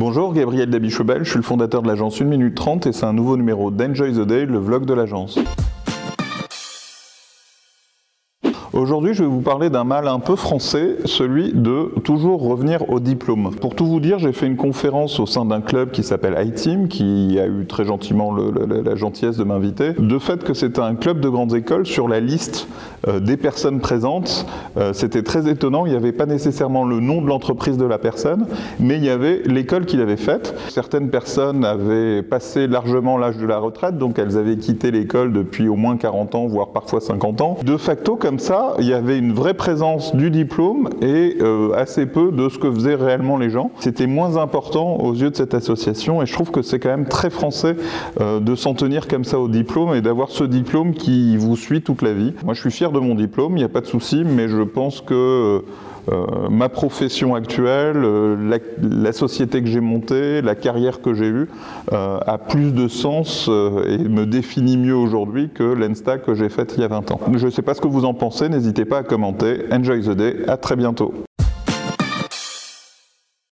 Bonjour, Gabriel Dabichebel, je suis le fondateur de l'agence 1 minute 30 et c'est un nouveau numéro d'Enjoy the Day, le vlog de l'agence. Aujourd'hui, je vais vous parler d'un mal un peu français, celui de toujours revenir au diplôme. Pour tout vous dire, j'ai fait une conférence au sein d'un club qui s'appelle iTeam, qui a eu très gentiment la gentillesse de m'inviter. De fait que c'était un club de grandes écoles sur la liste euh, des personnes présentes, euh, c'était très étonnant. Il n'y avait pas nécessairement le nom de l'entreprise de la personne, mais il y avait l'école qu'il avait faite. Certaines personnes avaient passé largement l'âge de la retraite, donc elles avaient quitté l'école depuis au moins 40 ans, voire parfois 50 ans. De facto, comme ça, il y avait une vraie présence du diplôme et euh, assez peu de ce que faisaient réellement les gens. C'était moins important aux yeux de cette association et je trouve que c'est quand même très français euh, de s'en tenir comme ça au diplôme et d'avoir ce diplôme qui vous suit toute la vie. Moi je suis fier de mon diplôme, il n'y a pas de souci, mais je pense que euh, ma profession actuelle, la, société que j'ai montée, la carrière que j'ai eue, a plus de sens et me définit mieux aujourd'hui que l'Ensta que j'ai faite il y a 20 ans. Je ne sais pas ce que vous en pensez, n'hésitez pas à commenter. Enjoy the day, à très bientôt.